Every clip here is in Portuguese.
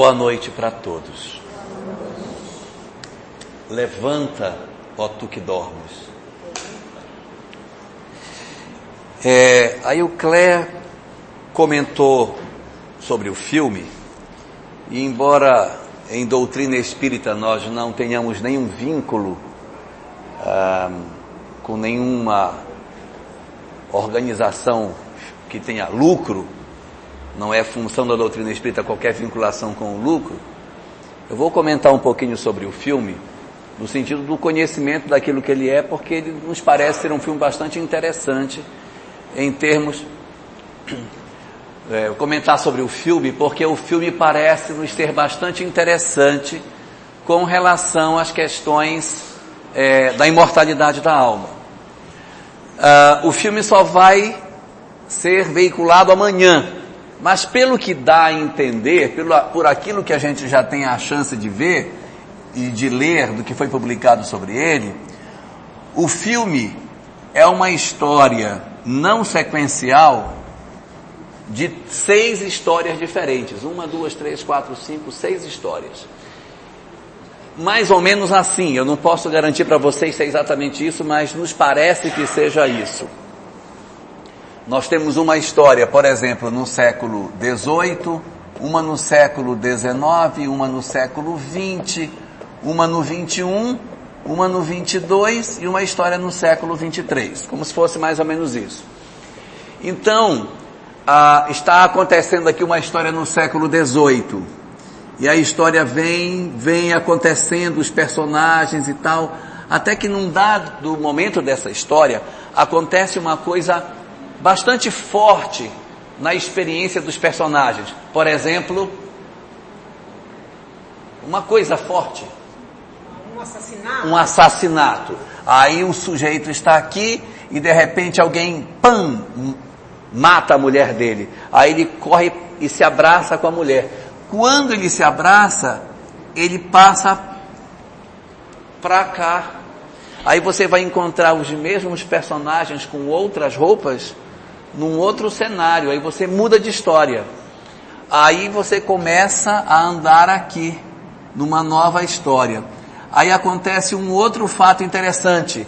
Boa noite para todos. Levanta, ó tu que dormes. É, aí o Clé comentou sobre o filme, e embora em doutrina espírita nós não tenhamos nenhum vínculo ah, com nenhuma organização que tenha lucro, não é função da doutrina espírita qualquer vinculação com o lucro, eu vou comentar um pouquinho sobre o filme, no sentido do conhecimento daquilo que ele é, porque ele nos parece ser um filme bastante interessante em termos. É, comentar sobre o filme, porque o filme parece nos ser bastante interessante com relação às questões é, da imortalidade da alma. Uh, o filme só vai ser veiculado amanhã, mas pelo que dá a entender, pelo, por aquilo que a gente já tem a chance de ver e de ler do que foi publicado sobre ele, o filme é uma história não sequencial de seis histórias diferentes. Uma, duas, três, quatro, cinco, seis histórias. Mais ou menos assim, eu não posso garantir para vocês se é exatamente isso, mas nos parece que seja isso. Nós temos uma história, por exemplo, no século XVIII, uma no século XIX, uma no século XX, uma no XXI, uma no 22 e uma história no século 23, como se fosse mais ou menos isso. Então, ah, está acontecendo aqui uma história no século 18 e a história vem, vem acontecendo, os personagens e tal, até que num dado momento dessa história acontece uma coisa bastante forte na experiência dos personagens. Por exemplo, uma coisa forte. Um assassinato. Um assassinato. Aí um sujeito está aqui e de repente alguém, pam, mata a mulher dele. Aí ele corre e se abraça com a mulher. Quando ele se abraça, ele passa para cá. Aí você vai encontrar os mesmos personagens com outras roupas num outro cenário, aí você muda de história. Aí você começa a andar aqui, numa nova história. Aí acontece um outro fato interessante.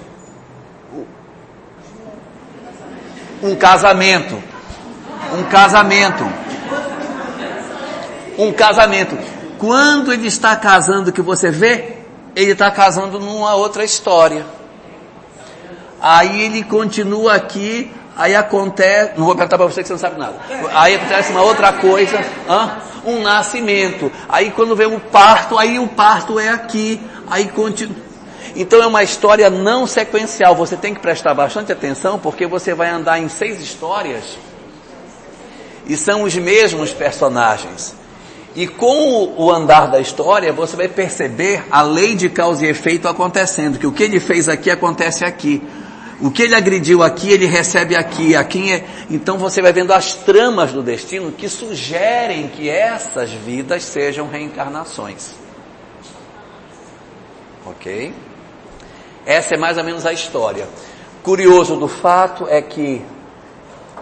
Um casamento. Um casamento. Um casamento. Quando ele está casando, que você vê, ele está casando numa outra história. Aí ele continua aqui, Aí acontece, não vou perguntar para você que você não sabe nada. Aí acontece uma outra coisa, um nascimento. Aí quando vem o parto, aí o parto é aqui. Aí continua. Então é uma história não sequencial. Você tem que prestar bastante atenção porque você vai andar em seis histórias e são os mesmos personagens. E com o andar da história, você vai perceber a lei de causa e efeito acontecendo, que o que ele fez aqui acontece aqui. O que ele agrediu aqui, ele recebe aqui. aqui é... Então você vai vendo as tramas do destino que sugerem que essas vidas sejam reencarnações. Ok? Essa é mais ou menos a história. Curioso do fato é que,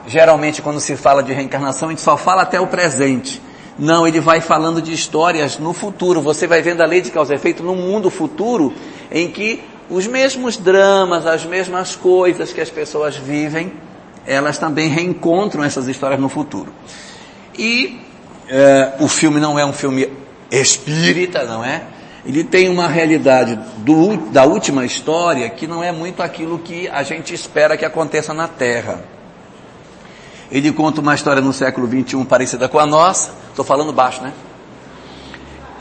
geralmente, quando se fala de reencarnação, a gente só fala até o presente. Não, ele vai falando de histórias no futuro. Você vai vendo a lei de causa e efeito no mundo futuro, em que os mesmos dramas, as mesmas coisas que as pessoas vivem, elas também reencontram essas histórias no futuro. E é, o filme não é um filme espírita, não é? Ele tem uma realidade do, da última história que não é muito aquilo que a gente espera que aconteça na Terra. Ele conta uma história no século 21 parecida com a nossa. Estou falando baixo, né?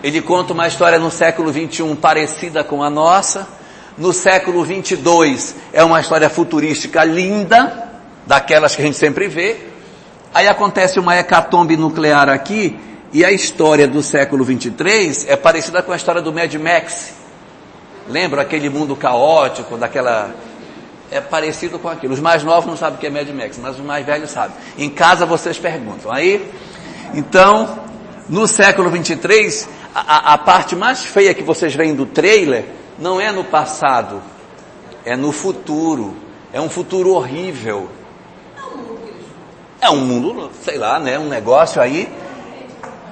Ele conta uma história no século 21 parecida com a nossa no século 22 é uma história futurística linda, daquelas que a gente sempre vê. Aí acontece uma hecatombe nuclear aqui, e a história do século 23 é parecida com a história do Mad Max. Lembra aquele mundo caótico, daquela. É parecido com aquilo. Os mais novos não sabem o que é Mad Max, mas os mais velhos sabem. Em casa vocês perguntam. Aí, então, no século 23, a, a parte mais feia que vocês veem do trailer não é no passado, é no futuro. É um futuro horrível. É um mundo, sei lá, né? Um negócio aí.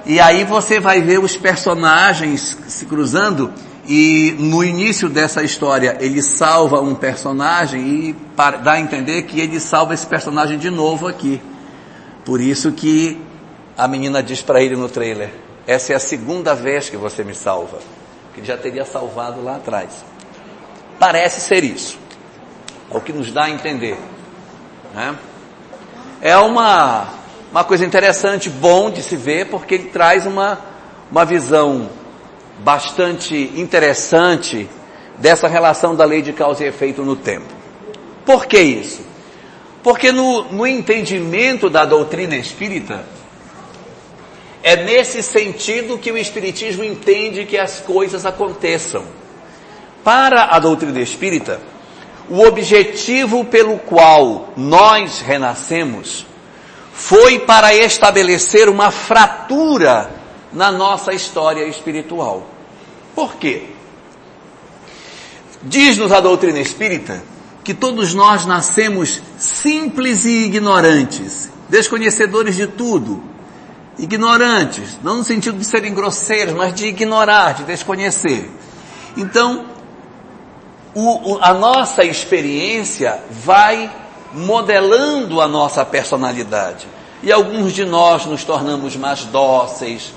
E aí você vai ver os personagens se cruzando e no início dessa história ele salva um personagem e dá a entender que ele salva esse personagem de novo aqui. Por isso que a menina diz para ele no trailer: essa é a segunda vez que você me salva. Ele já teria salvado lá atrás. Parece ser isso. É o que nos dá a entender. Né? É uma, uma coisa interessante, bom de se ver, porque ele traz uma, uma visão bastante interessante dessa relação da lei de causa e efeito no tempo. Por que isso? Porque no, no entendimento da doutrina espírita, é nesse sentido que o Espiritismo entende que as coisas aconteçam. Para a doutrina espírita, o objetivo pelo qual nós renascemos foi para estabelecer uma fratura na nossa história espiritual. Por quê? Diz-nos a doutrina espírita que todos nós nascemos simples e ignorantes, desconhecedores de tudo, ignorantes, não no sentido de serem grosseiros, mas de ignorar, de desconhecer. Então, o, o, a nossa experiência vai modelando a nossa personalidade. E alguns de nós nos tornamos mais dóceis,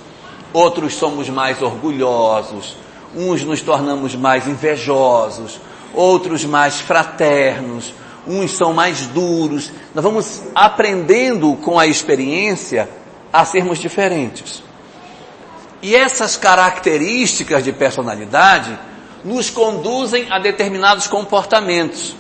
outros somos mais orgulhosos, uns nos tornamos mais invejosos, outros mais fraternos, uns são mais duros. Nós vamos aprendendo com a experiência a sermos diferentes. E essas características de personalidade nos conduzem a determinados comportamentos,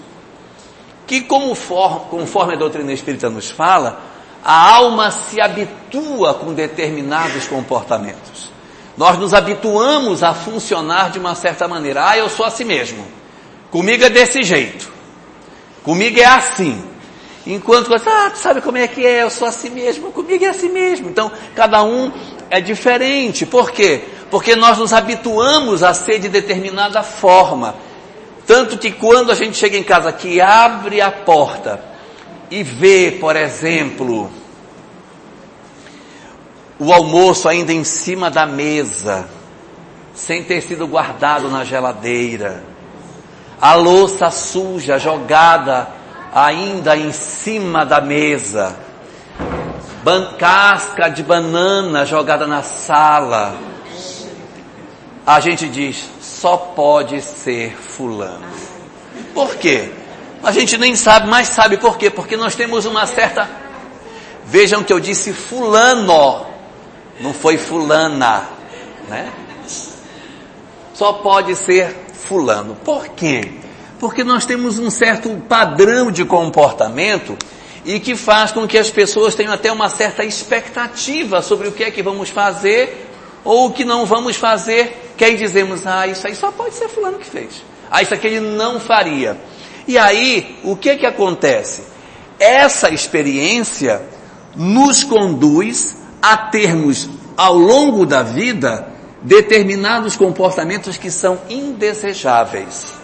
que conforme a doutrina espírita nos fala, a alma se habitua com determinados comportamentos. Nós nos habituamos a funcionar de uma certa maneira. Ah, eu sou assim mesmo. Comigo é desse jeito. Comigo é assim. Enquanto ah, tu sabe como é que é, eu sou assim mesmo, comigo é assim mesmo. Então, cada um é diferente. Por quê? Porque nós nos habituamos a ser de determinada forma. Tanto que quando a gente chega em casa que abre a porta e vê, por exemplo, o almoço ainda em cima da mesa, sem ter sido guardado na geladeira, a louça suja jogada ainda em cima da mesa, casca de banana jogada na sala, a gente diz, só pode ser fulano. Por quê? A gente nem sabe, mas sabe por quê? Porque nós temos uma certa. Vejam que eu disse fulano, não foi fulana, né? Só pode ser fulano. Por quê? Porque nós temos um certo padrão de comportamento e que faz com que as pessoas tenham até uma certa expectativa sobre o que é que vamos fazer ou o que não vamos fazer, que aí dizemos, ah, isso aí só pode ser fulano que fez. Ah, isso aqui ele não faria. E aí, o que que acontece? Essa experiência nos conduz a termos ao longo da vida determinados comportamentos que são indesejáveis.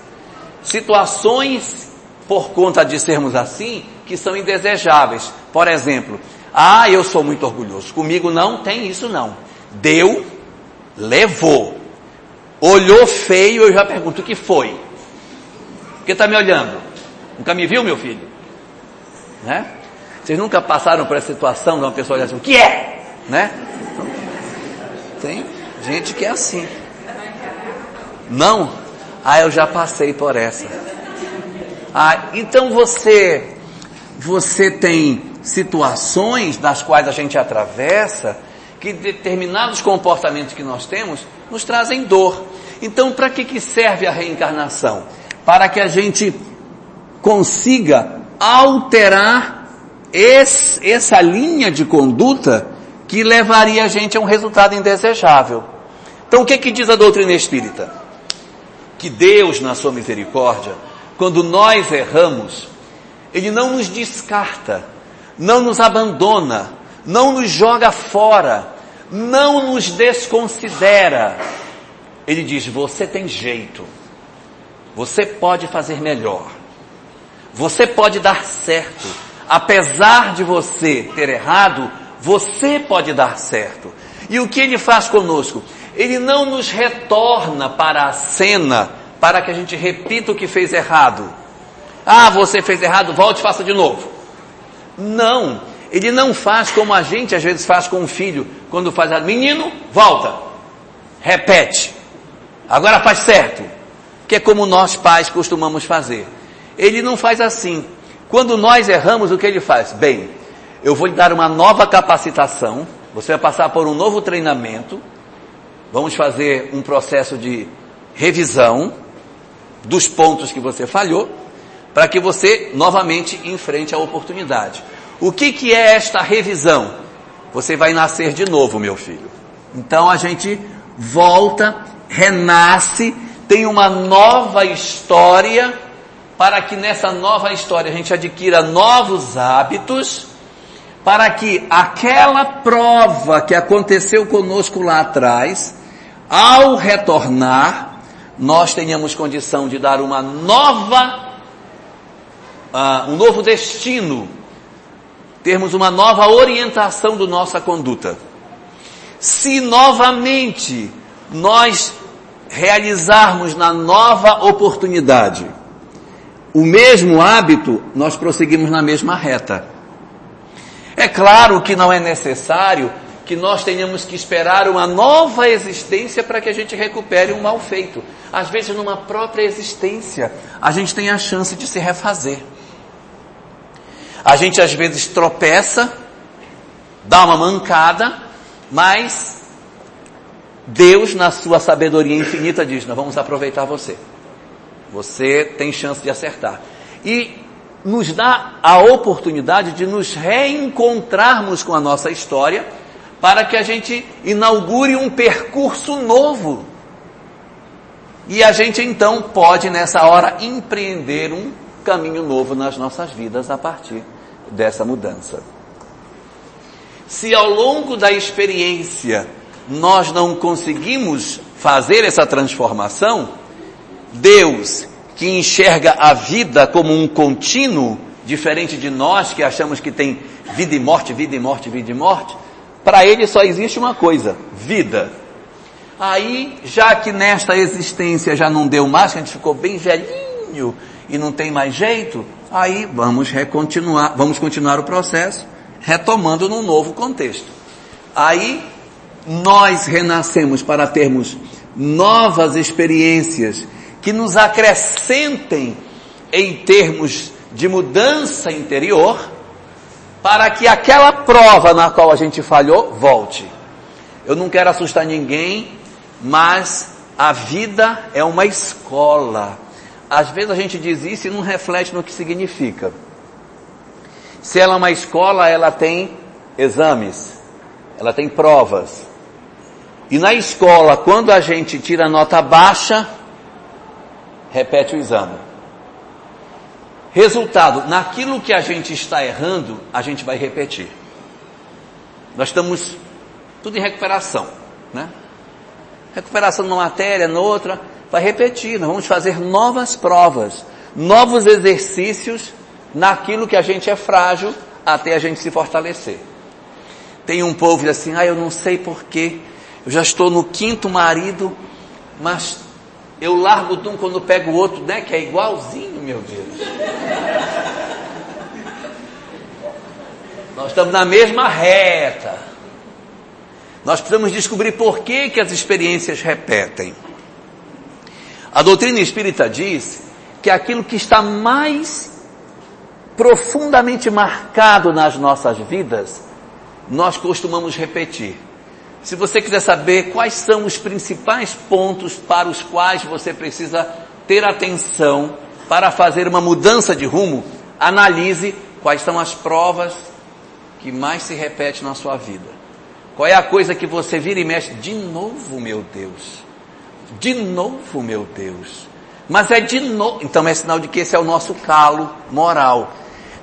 Situações, por conta de sermos assim, que são indesejáveis. Por exemplo, ah, eu sou muito orgulhoso. Comigo não tem isso não. Deu, levou. Olhou feio, eu já pergunto o que foi. Por que está me olhando? Nunca me viu, meu filho? Né? Vocês nunca passaram por essa situação de uma pessoa olhar assim, o que é? Né? Tem gente que é assim. Não? Ah, eu já passei por essa. Ah, então você, você tem situações das quais a gente atravessa que determinados comportamentos que nós temos nos trazem dor. Então, para que, que serve a reencarnação? Para que a gente consiga alterar esse, essa linha de conduta que levaria a gente a um resultado indesejável. Então, o que, que diz a doutrina espírita? Que Deus, na sua misericórdia, quando nós erramos, Ele não nos descarta, não nos abandona, não nos joga fora, não nos desconsidera. Ele diz: você tem jeito, você pode fazer melhor, você pode dar certo, apesar de você ter errado, você pode dar certo. E o que ele faz conosco? Ele não nos retorna para a cena para que a gente repita o que fez errado. Ah, você fez errado, volte e faça de novo. Não, ele não faz como a gente às vezes faz com o filho, quando faz errado. Menino, volta, repete, agora faz certo, que é como nós pais costumamos fazer. Ele não faz assim. Quando nós erramos, o que ele faz? Bem, eu vou lhe dar uma nova capacitação, você vai passar por um novo treinamento, vamos fazer um processo de revisão dos pontos que você falhou, para que você novamente enfrente a oportunidade. O que, que é esta revisão? Você vai nascer de novo, meu filho. Então a gente volta, renasce, tem uma nova história, para que nessa nova história a gente adquira novos hábitos, para que aquela prova que aconteceu conosco lá atrás, ao retornar, nós tenhamos condição de dar uma nova, uh, um novo destino, termos uma nova orientação da nossa conduta. Se novamente nós realizarmos na nova oportunidade o mesmo hábito, nós prosseguimos na mesma reta. É claro que não é necessário que nós tenhamos que esperar uma nova existência para que a gente recupere um mal feito. Às vezes, numa própria existência, a gente tem a chance de se refazer. A gente às vezes tropeça, dá uma mancada, mas Deus, na sua sabedoria infinita, diz: Nós vamos aproveitar você. Você tem chance de acertar. E nos dá a oportunidade de nos reencontrarmos com a nossa história para que a gente inaugure um percurso novo. E a gente então pode nessa hora empreender um caminho novo nas nossas vidas a partir dessa mudança. Se ao longo da experiência nós não conseguimos fazer essa transformação, Deus que enxerga a vida como um contínuo, diferente de nós que achamos que tem vida e morte, vida e morte, vida e morte, para ele só existe uma coisa: vida. Aí, já que nesta existência já não deu mais, que a gente ficou bem velhinho e não tem mais jeito, aí vamos recontinuar, vamos continuar o processo, retomando num novo contexto. Aí nós renascemos para termos novas experiências que nos acrescentem em termos de mudança interior, para que aquela prova na qual a gente falhou volte. Eu não quero assustar ninguém, mas a vida é uma escola. Às vezes a gente diz isso e não reflete no que significa. Se ela é uma escola, ela tem exames, ela tem provas. E na escola, quando a gente tira nota baixa, repete o exame. Resultado, naquilo que a gente está errando, a gente vai repetir. Nós estamos tudo em recuperação, né? Recuperação numa matéria, noutra, vai repetir. Nós vamos fazer novas provas, novos exercícios naquilo que a gente é frágil até a gente se fortalecer. Tem um povo que diz assim, ah, eu não sei porquê, eu já estou no quinto marido, mas eu largo de um quando pego o outro, né? Que é igualzinho, meu Deus. Nós estamos na mesma reta. Nós precisamos descobrir por que, que as experiências repetem. A doutrina espírita diz que aquilo que está mais profundamente marcado nas nossas vidas, nós costumamos repetir. Se você quiser saber quais são os principais pontos para os quais você precisa ter atenção para fazer uma mudança de rumo, analise quais são as provas que mais se repete na sua vida. Qual é a coisa que você vira e mexe? De novo, meu Deus. De novo, meu Deus. Mas é de novo. Então é sinal de que esse é o nosso calo moral.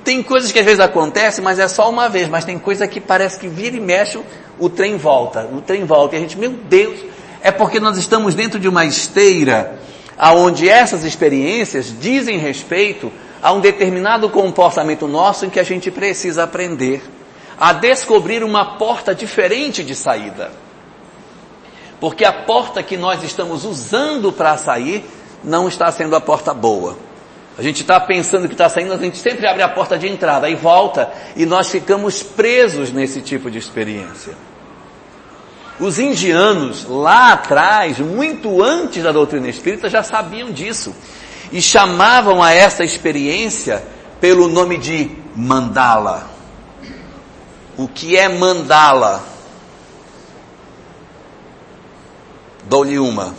Tem coisas que às vezes acontecem, mas é só uma vez. Mas tem coisa que parece que vira e mexe o trem volta, o trem volta. E a gente, meu Deus, é porque nós estamos dentro de uma esteira aonde essas experiências dizem respeito a um determinado comportamento nosso em que a gente precisa aprender a descobrir uma porta diferente de saída. Porque a porta que nós estamos usando para sair não está sendo a porta boa. A gente está pensando que está saindo, a gente sempre abre a porta de entrada e volta e nós ficamos presos nesse tipo de experiência. Os indianos, lá atrás, muito antes da doutrina espírita, já sabiam disso e chamavam a essa experiência pelo nome de mandala. O que é mandala? Dou-lhe uma.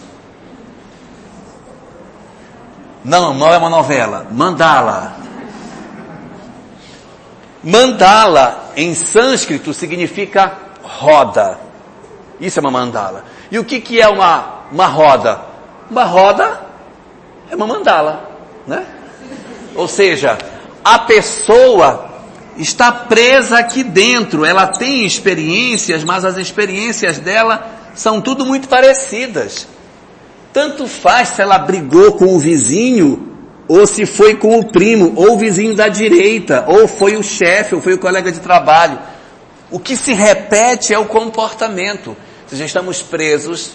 Não, não é uma novela. Mandala. Mandala em sânscrito significa roda. Isso é uma mandala. E o que, que é uma, uma roda? Uma roda é uma mandala, né? Ou seja, a pessoa está presa aqui dentro, ela tem experiências, mas as experiências dela são tudo muito parecidas. Tanto faz se ela brigou com o vizinho, ou se foi com o primo, ou o vizinho da direita, ou foi o chefe, ou foi o colega de trabalho. O que se repete é o comportamento. Ou seja, estamos presos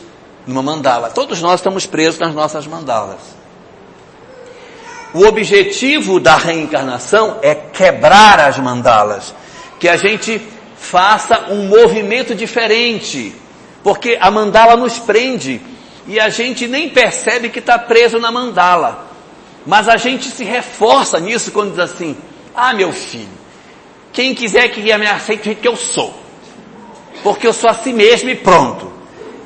numa mandala. Todos nós estamos presos nas nossas mandalas. O objetivo da reencarnação é quebrar as mandalas, que a gente faça um movimento diferente, porque a mandala nos prende e a gente nem percebe que está preso na mandala, mas a gente se reforça nisso quando diz assim: Ah, meu filho, quem quiser que me aceite que eu sou, porque eu sou assim mesmo e pronto.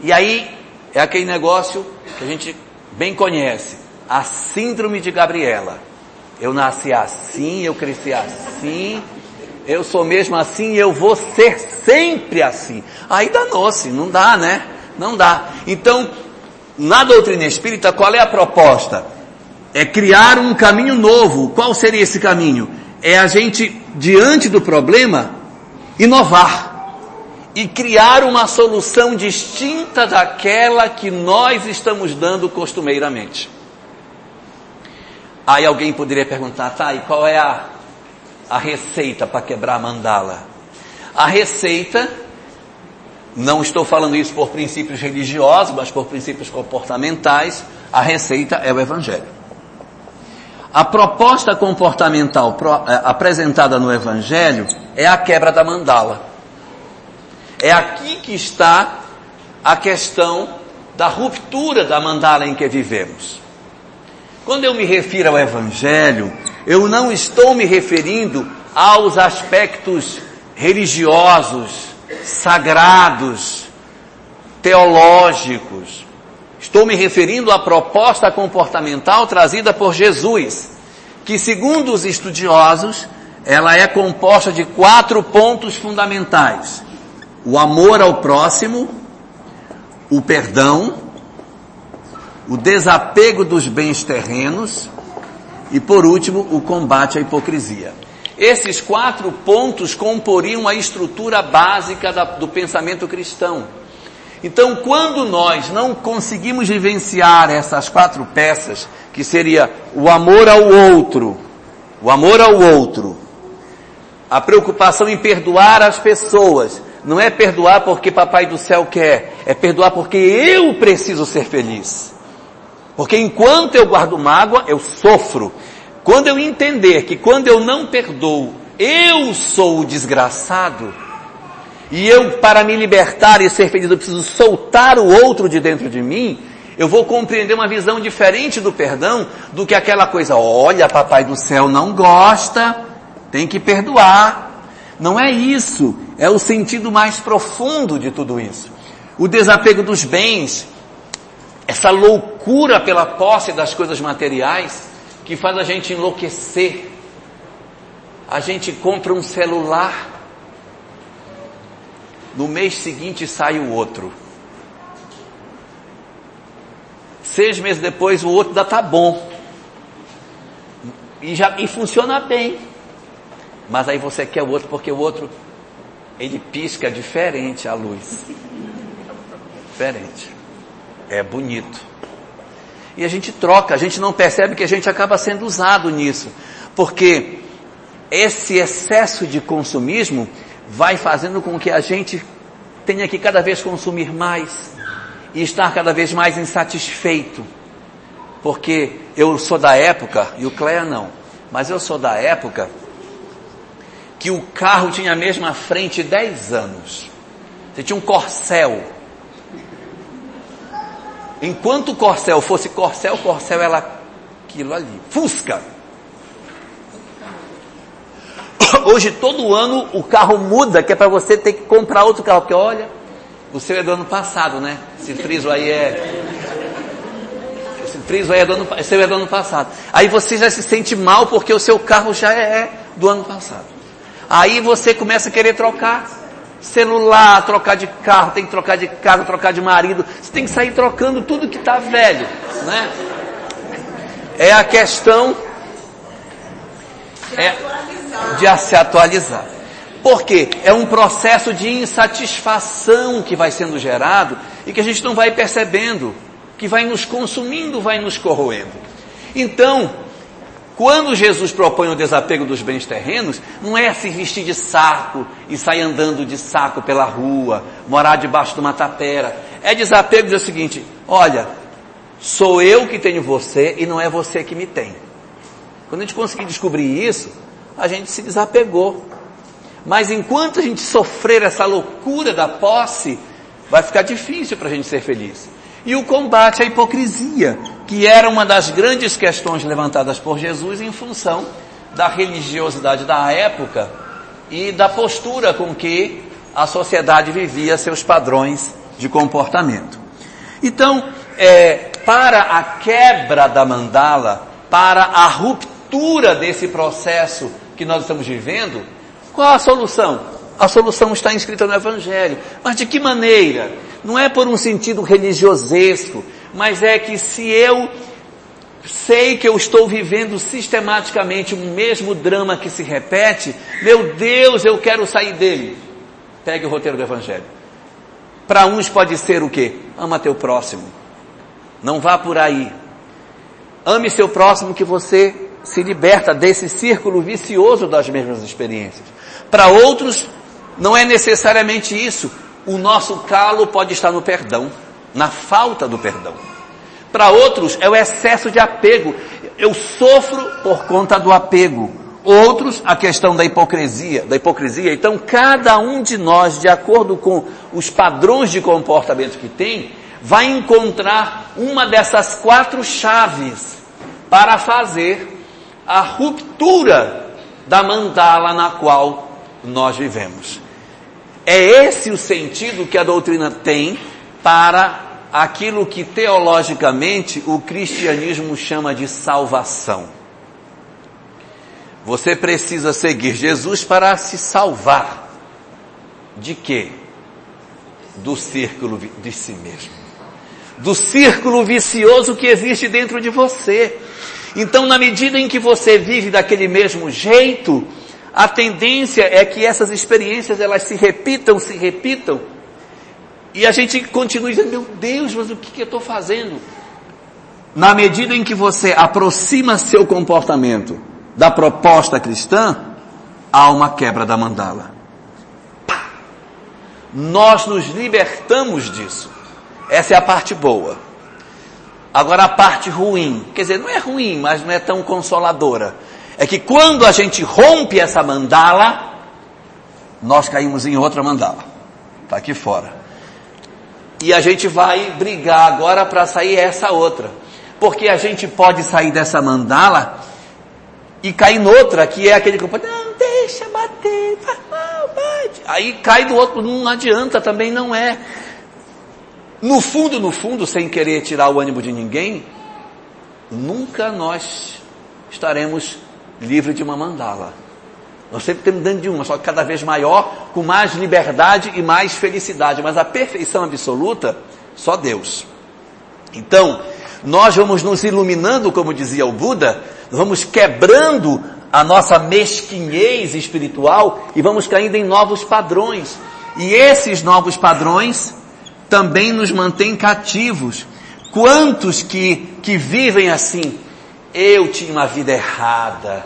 E aí é aquele negócio que a gente bem conhece a síndrome de Gabriela. Eu nasci assim, eu cresci assim, eu sou mesmo assim e eu vou ser sempre assim. Aí danou-se, não dá, né? Não dá. Então, na doutrina espírita, qual é a proposta? É criar um caminho novo. Qual seria esse caminho? É a gente, diante do problema, inovar. E criar uma solução distinta daquela que nós estamos dando costumeiramente. Aí alguém poderia perguntar, tá, e qual é a, a receita para quebrar a mandala? A receita, não estou falando isso por princípios religiosos, mas por princípios comportamentais, a receita é o Evangelho. A proposta comportamental é, apresentada no Evangelho é a quebra da mandala. É aqui que está a questão da ruptura da mandala em que vivemos. Quando eu me refiro ao Evangelho, eu não estou me referindo aos aspectos religiosos, sagrados, teológicos. Estou me referindo à proposta comportamental trazida por Jesus, que segundo os estudiosos, ela é composta de quatro pontos fundamentais: o amor ao próximo, o perdão, o desapego dos bens terrenos e, por último, o combate à hipocrisia. Esses quatro pontos comporiam a estrutura básica da, do pensamento cristão. Então, quando nós não conseguimos vivenciar essas quatro peças, que seria o amor ao outro, o amor ao outro, a preocupação em perdoar as pessoas, não é perdoar porque papai do céu quer, é perdoar porque eu preciso ser feliz. Porque enquanto eu guardo mágoa, eu sofro. Quando eu entender que quando eu não perdoo, eu sou o desgraçado, e eu, para me libertar e ser feliz, eu preciso soltar o outro de dentro de mim, eu vou compreender uma visão diferente do perdão do que aquela coisa, olha, papai do céu não gosta, tem que perdoar. Não é isso, é o sentido mais profundo de tudo isso. O desapego dos bens, essa loucura pela posse das coisas materiais que faz a gente enlouquecer. A gente compra um celular, no mês seguinte sai o outro. Seis meses depois o outro ainda tá bom. E, já, e funciona bem. Mas aí você quer o outro porque o outro, ele pisca diferente a luz. Diferente é bonito. E a gente troca, a gente não percebe que a gente acaba sendo usado nisso. Porque esse excesso de consumismo vai fazendo com que a gente tenha que cada vez consumir mais. e estar cada vez mais insatisfeito. Porque eu sou da época, e o Cleia não, mas eu sou da época que o carro tinha a mesma frente 10 anos. Você tinha um corcel. Enquanto o corcel fosse corcel, corcel era aquilo ali. Fusca. Hoje todo ano o carro muda, que é para você ter que comprar outro carro, porque olha, o seu é do ano passado, né? Esse friso aí é. Esse friso aí é do ano, seu é do ano passado. Aí você já se sente mal porque o seu carro já é do ano passado. Aí você começa a querer trocar celular, trocar de carro, tem que trocar de casa, trocar de marido. Você tem que sair trocando tudo que está velho, né? É a questão é de se atualizar. Porque é um processo de insatisfação que vai sendo gerado e que a gente não vai percebendo, que vai nos consumindo, vai nos corroendo. Então, quando Jesus propõe o desapego dos bens terrenos, não é se vestir de saco e sair andando de saco pela rua, morar debaixo de uma tapera. É desapego dizer o seguinte: olha, sou eu que tenho você e não é você que me tem. Quando a gente conseguir descobrir isso, a gente se desapegou. Mas enquanto a gente sofrer essa loucura da posse, vai ficar difícil para a gente ser feliz. E o combate à hipocrisia, que era uma das grandes questões levantadas por Jesus em função da religiosidade da época e da postura com que a sociedade vivia seus padrões de comportamento. Então, é, para a quebra da mandala, para a ruptura desse processo que nós estamos vivendo, qual a solução? A solução está inscrita no Evangelho. Mas de que maneira? Não é por um sentido religiosesco, mas é que se eu sei que eu estou vivendo sistematicamente o mesmo drama que se repete, meu Deus, eu quero sair dele. Pegue o roteiro do Evangelho. Para uns pode ser o quê? Ama teu próximo. Não vá por aí. Ame seu próximo que você se liberta desse círculo vicioso das mesmas experiências. Para outros, não é necessariamente isso. O nosso calo pode estar no perdão, na falta do perdão. Para outros, é o excesso de apego. Eu sofro por conta do apego. Outros, a questão da hipocrisia, da hipocrisia. Então, cada um de nós, de acordo com os padrões de comportamento que tem, vai encontrar uma dessas quatro chaves para fazer a ruptura da mandala na qual nós vivemos. É esse o sentido que a doutrina tem para aquilo que teologicamente o cristianismo chama de salvação. Você precisa seguir Jesus para se salvar. De quê? Do círculo de si mesmo. Do círculo vicioso que existe dentro de você. Então, na medida em que você vive daquele mesmo jeito, a tendência é que essas experiências elas se repitam, se repitam, e a gente continua dizendo, meu Deus, mas o que, que eu estou fazendo? Na medida em que você aproxima seu comportamento da proposta cristã, há uma quebra da mandala. Nós nos libertamos disso. Essa é a parte boa. Agora a parte ruim, quer dizer, não é ruim, mas não é tão consoladora. É que quando a gente rompe essa mandala, nós caímos em outra mandala. Está aqui fora. E a gente vai brigar agora para sair essa outra. Porque a gente pode sair dessa mandala e cair noutra, que é aquele que não, deixa bater, faz mal, bate. Aí cai do outro, não adianta, também não é. No fundo, no fundo, sem querer tirar o ânimo de ninguém, nunca nós estaremos livres de uma mandala. Nós sempre estamos dentro de uma, só que cada vez maior, com mais liberdade e mais felicidade. Mas a perfeição absoluta, só Deus. Então, nós vamos nos iluminando, como dizia o Buda, vamos quebrando a nossa mesquinhez espiritual e vamos caindo em novos padrões. E esses novos padrões também nos mantêm cativos. Quantos que, que vivem assim? Eu tinha uma vida errada.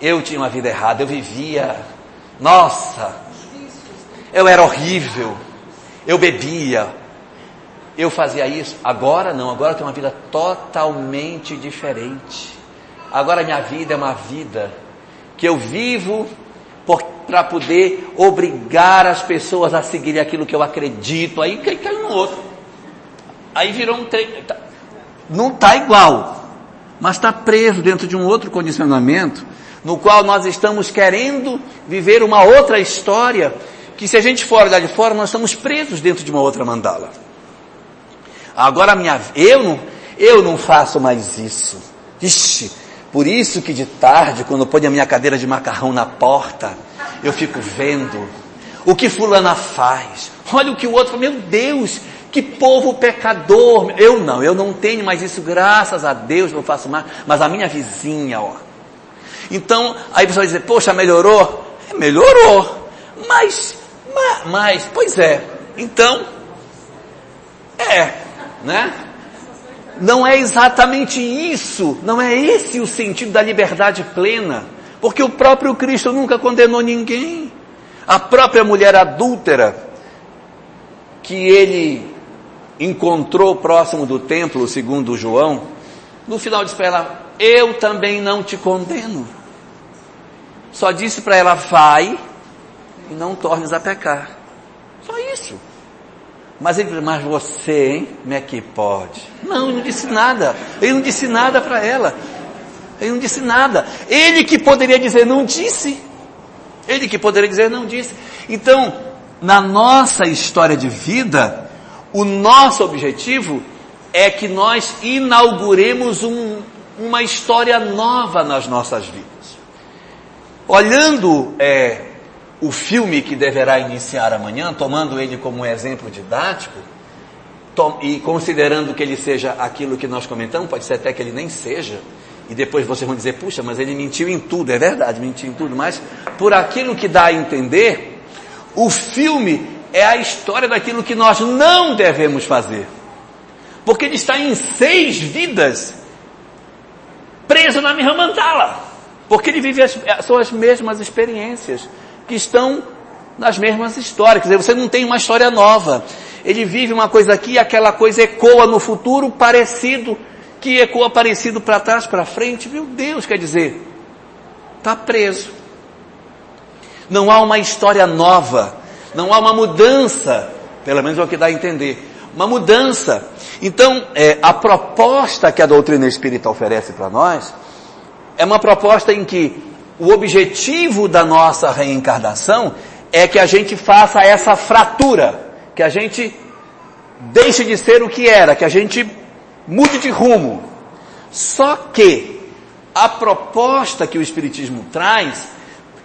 Eu tinha uma vida errada. Eu vivia. Nossa. Eu era horrível. Eu bebia. eu fazia isso. Agora não, agora eu tenho uma vida totalmente diferente. Agora minha vida é uma vida que eu vivo para poder obrigar as pessoas a seguirem aquilo que eu acredito. Aí cai no outro. Aí virou um trem. Tá, não está igual, mas está preso dentro de um outro condicionamento no qual nós estamos querendo viver uma outra história que se a gente for olhar de fora, nós estamos presos dentro de uma outra mandala. Agora minha, eu não, eu não faço mais isso. Ixi, por isso que de tarde, quando eu ponho a minha cadeira de macarrão na porta, eu fico vendo o que fulana faz. Olha o que o outro, meu Deus, que povo pecador. Eu não, eu não tenho mais isso, graças a Deus não faço mais, mas a minha vizinha, ó. Então, aí a pessoa vai dizer, poxa, melhorou? É, melhorou. Mas, mas, mas, pois é. Então, é, né? Não é exatamente isso, não é esse o sentido da liberdade plena, porque o próprio Cristo nunca condenou ninguém. A própria mulher adúltera que ele encontrou próximo do templo, segundo João, no final disse para ela: Eu também não te condeno. Só disse para ela: Vai e não tornes a pecar. Só isso. Mas ele disse, mas você, hein? Como é que pode? Não, ele não disse nada. Ele não disse nada para ela. Ele não disse nada. Ele que poderia dizer, não disse. Ele que poderia dizer, não disse. Então, na nossa história de vida, o nosso objetivo é que nós inauguremos um, uma história nova nas nossas vidas. Olhando é, o filme que deverá iniciar amanhã, tomando ele como um exemplo didático, e considerando que ele seja aquilo que nós comentamos, pode ser até que ele nem seja, e depois vocês vão dizer, puxa, mas ele mentiu em tudo, é verdade, mentiu em tudo, mas por aquilo que dá a entender, o filme é a história daquilo que nós não devemos fazer. Porque ele está em seis vidas preso na minha mandala. Porque ele vive as, são as mesmas experiências que estão nas mesmas histórias. Quer dizer, você não tem uma história nova. Ele vive uma coisa aqui, aquela coisa ecoa no futuro parecido, que ecoa parecido para trás, para frente. Meu Deus, quer dizer, está preso. Não há uma história nova, não há uma mudança, pelo menos é o que dá a entender. Uma mudança. Então, é, a proposta que a doutrina espírita oferece para nós é uma proposta em que o objetivo da nossa reencarnação é que a gente faça essa fratura, que a gente deixe de ser o que era, que a gente mude de rumo. Só que a proposta que o Espiritismo traz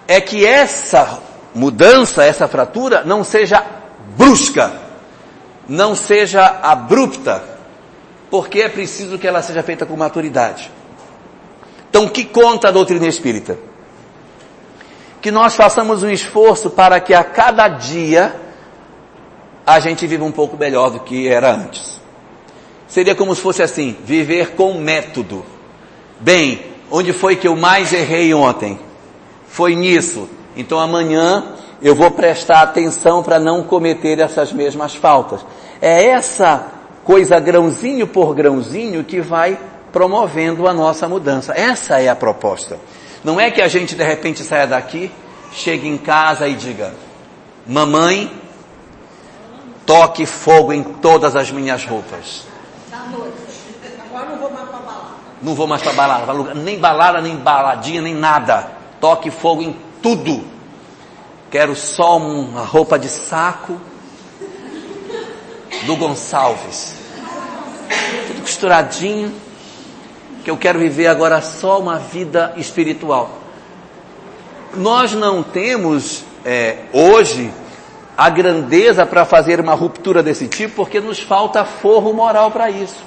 é que essa mudança, essa fratura, não seja brusca, não seja abrupta, porque é preciso que ela seja feita com maturidade. Então, o que conta a doutrina espírita? que nós façamos um esforço para que a cada dia a gente viva um pouco melhor do que era antes. Seria como se fosse assim, viver com método. Bem, onde foi que eu mais errei ontem? Foi nisso. Então amanhã eu vou prestar atenção para não cometer essas mesmas faltas. É essa coisa grãozinho por grãozinho que vai promovendo a nossa mudança. Essa é a proposta. Não é que a gente de repente saia daqui, chegue em casa e diga: Mamãe, toque fogo em todas as minhas roupas. Agora não vou mais para balada. Não vou mais para balada, nem balada, nem baladinha, nem nada. Toque fogo em tudo. Quero só uma roupa de saco do Gonçalves. Tudo costuradinho que eu quero viver agora só uma vida espiritual. Nós não temos é, hoje a grandeza para fazer uma ruptura desse tipo, porque nos falta forro moral para isso.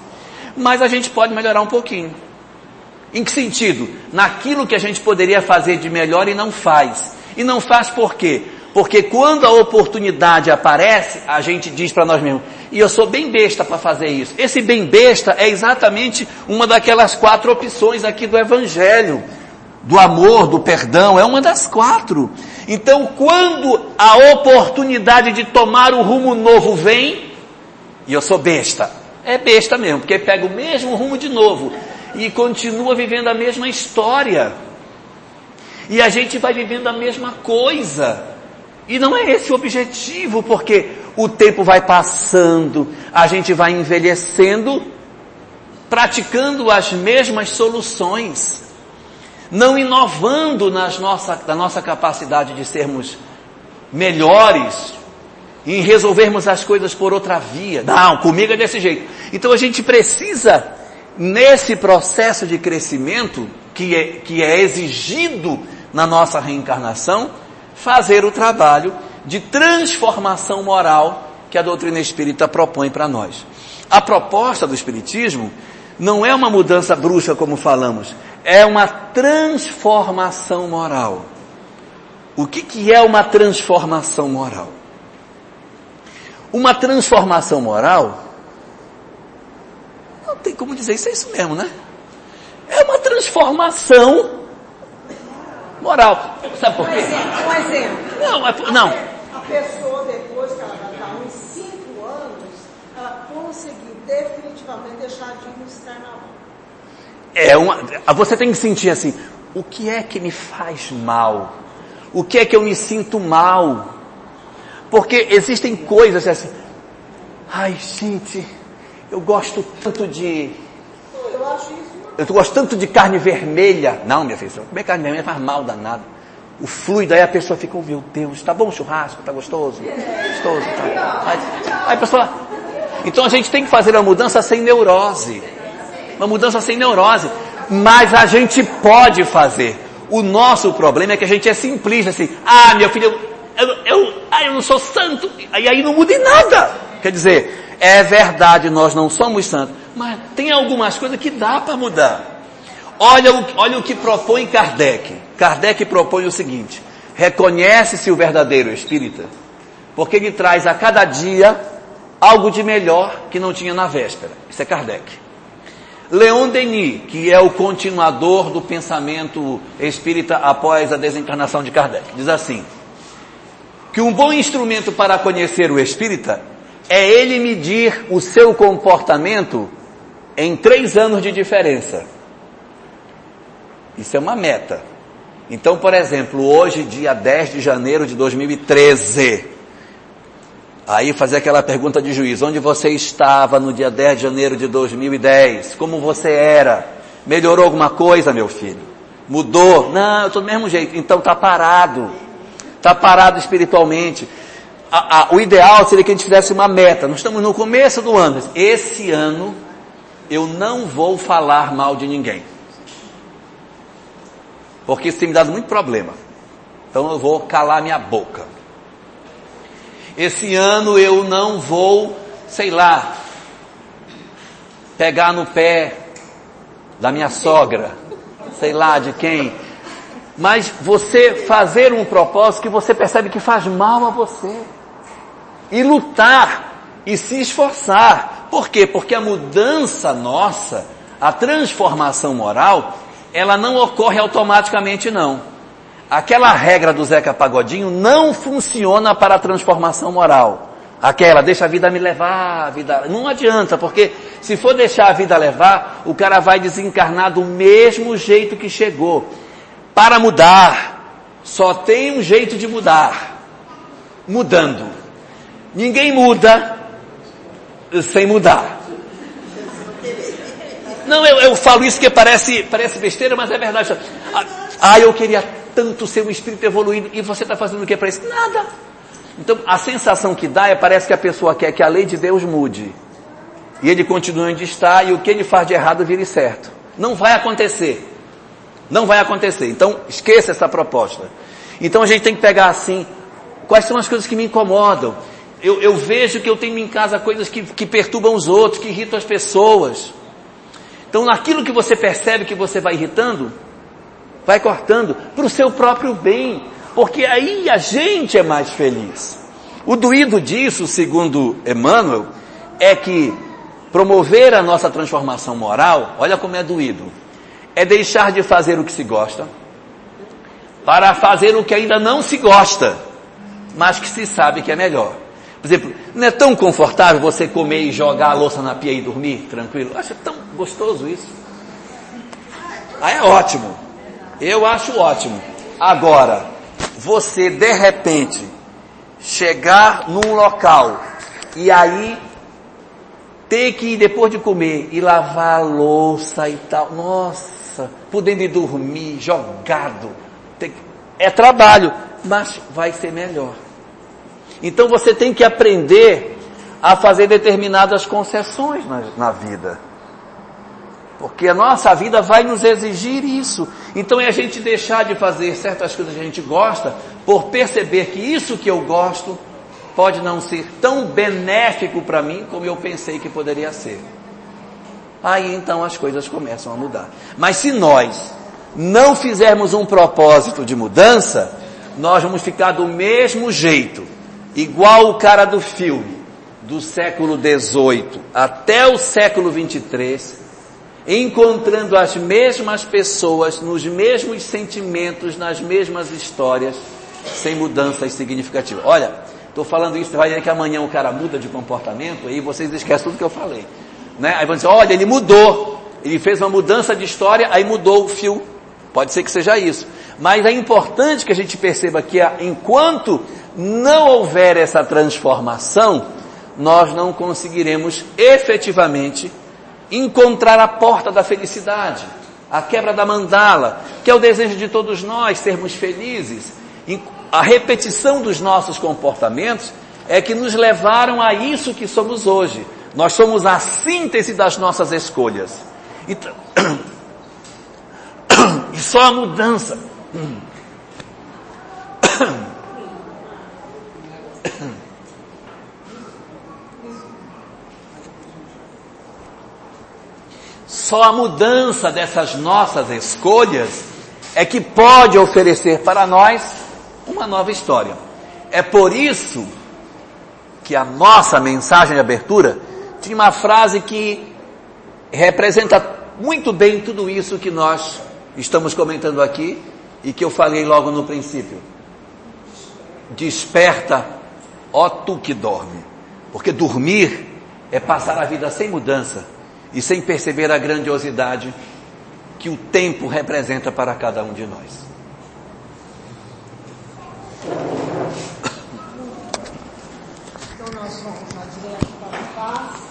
Mas a gente pode melhorar um pouquinho. Em que sentido? Naquilo que a gente poderia fazer de melhor e não faz. E não faz por quê? Porque quando a oportunidade aparece, a gente diz para nós mesmos, e eu sou bem besta para fazer isso. Esse bem besta é exatamente uma daquelas quatro opções aqui do Evangelho. Do amor, do perdão, é uma das quatro. Então, quando a oportunidade de tomar o rumo novo vem, E eu sou besta. É besta mesmo, porque pega o mesmo rumo de novo e continua vivendo a mesma história. E a gente vai vivendo a mesma coisa. E não é esse o objetivo, porque o tempo vai passando, a gente vai envelhecendo, praticando as mesmas soluções, não inovando nas nossa, na nossa capacidade de sermos melhores, em resolvermos as coisas por outra via. Não, comigo é desse jeito. Então a gente precisa, nesse processo de crescimento, que é, que é exigido na nossa reencarnação, fazer o trabalho de transformação moral que a doutrina espírita propõe para nós. A proposta do Espiritismo não é uma mudança brusca, como falamos, é uma transformação moral. O que, que é uma transformação moral? Uma transformação moral, não tem como dizer isso, é isso mesmo, né? É uma transformação moral. Sabe por quê? Um exemplo. Não, é, não. A pessoa, depois que ela vai dar uns 5 anos, ela conseguiu definitivamente deixar de ir no carnaval. É uma, você tem que sentir assim, o que é que me faz mal? O que é que eu me sinto mal? Porque existem coisas assim, ai gente, eu gosto tanto de, Eu acho isso eu gosto tanto de carne vermelha. Não, minha filha, comer carne vermelha faz mal danado. O fluido, aí a pessoa fica, oh, meu Deus, tá bom o churrasco, tá gostoso? Gostoso, tá. Aí, aí a pessoa, então a gente tem que fazer uma mudança sem neurose. Uma mudança sem neurose. Mas a gente pode fazer. O nosso problema é que a gente é simplista, assim, ah, meu filho, eu, eu, eu, ah, eu não sou santo, e aí não muda em nada. Quer dizer, é verdade, nós não somos santos, mas tem algumas coisas que dá para mudar. Olha o, olha o que propõe Kardec. Kardec propõe o seguinte: reconhece-se o verdadeiro espírita, porque ele traz a cada dia algo de melhor que não tinha na véspera. Isso é Kardec. Leon Denis, que é o continuador do pensamento espírita após a desencarnação de Kardec, diz assim: que um bom instrumento para conhecer o espírita é ele medir o seu comportamento em três anos de diferença. Isso é uma meta. Então, por exemplo, hoje, dia 10 de janeiro de 2013, aí fazer aquela pergunta de juiz, onde você estava no dia 10 de janeiro de 2010? Como você era? Melhorou alguma coisa, meu filho? Mudou? Não, eu estou do mesmo jeito. Então está parado. Está parado espiritualmente. A, a, o ideal seria que a gente fizesse uma meta. Nós estamos no começo do ano. Esse ano eu não vou falar mal de ninguém. Porque isso tem me dado muito problema. Então eu vou calar minha boca. Esse ano eu não vou, sei lá, pegar no pé da minha sogra, sei lá de quem. Mas você fazer um propósito que você percebe que faz mal a você. E lutar e se esforçar por quê? Porque a mudança nossa, a transformação moral, ela não ocorre automaticamente não. Aquela regra do Zeca Pagodinho não funciona para a transformação moral. Aquela, deixa a vida me levar, a vida... Não adianta, porque se for deixar a vida levar, o cara vai desencarnar do mesmo jeito que chegou. Para mudar, só tem um jeito de mudar. Mudando. Ninguém muda sem mudar. Não, eu, eu falo isso que parece, parece besteira, mas é verdade. Ah, eu queria tanto ser um espírito evoluído e você está fazendo o que para isso? Nada. Então, a sensação que dá é parece que a pessoa quer que a lei de Deus mude. E ele continua onde está e o que ele faz de errado vire certo. Não vai acontecer. Não vai acontecer. Então, esqueça essa proposta. Então a gente tem que pegar assim, quais são as coisas que me incomodam? eu, eu vejo que eu tenho em casa coisas que, que perturbam os outros, que irritam as pessoas. Então, naquilo que você percebe que você vai irritando, vai cortando para o seu próprio bem, porque aí a gente é mais feliz. O doído disso, segundo Emmanuel, é que promover a nossa transformação moral, olha como é doído, é deixar de fazer o que se gosta para fazer o que ainda não se gosta, mas que se sabe que é melhor. Por exemplo, não é tão confortável você comer e jogar a louça na pia e dormir tranquilo? Acho tão gostoso isso. Ah, é ótimo. Eu acho ótimo. Agora, você de repente chegar num local e aí ter que depois de comer e lavar a louça e tal. Nossa, podendo ir dormir, jogado. É trabalho, mas vai ser melhor. Então você tem que aprender a fazer determinadas concessões na, na vida. Porque a nossa vida vai nos exigir isso. Então é a gente deixar de fazer certas coisas que a gente gosta por perceber que isso que eu gosto pode não ser tão benéfico para mim como eu pensei que poderia ser. Aí então as coisas começam a mudar. Mas se nós não fizermos um propósito de mudança, nós vamos ficar do mesmo jeito igual o cara do filme, do século XVIII até o século XXIII, encontrando as mesmas pessoas, nos mesmos sentimentos, nas mesmas histórias, sem mudanças significativas. Olha, estou falando isso, vai ver que amanhã o cara muda de comportamento, aí vocês esquecem tudo que eu falei. Né? Aí vão dizer, olha, ele mudou, ele fez uma mudança de história, aí mudou o fio. Pode ser que seja isso. Mas é importante que a gente perceba que enquanto não houver essa transformação, nós não conseguiremos efetivamente encontrar a porta da felicidade, a quebra da mandala, que é o desejo de todos nós sermos felizes. A repetição dos nossos comportamentos é que nos levaram a isso que somos hoje. Nós somos a síntese das nossas escolhas. Então, e só a mudança Só a mudança dessas nossas escolhas é que pode oferecer para nós uma nova história. É por isso que a nossa mensagem de abertura tinha uma frase que representa muito bem tudo isso que nós estamos comentando aqui e que eu falei logo no princípio. Desperta, ó tu que dorme. Porque dormir é passar a vida sem mudança e sem perceber a grandiosidade que o tempo representa para cada um de nós. Então nós vamos já direto para passe.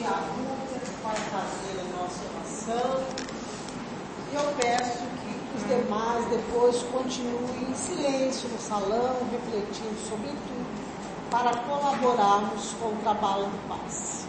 E a Rúbia vai fazer a nossa oração. E eu peço que os demais depois continuem em silêncio no salão, refletindo sobre tudo, para colaborarmos com o trabalho do passe.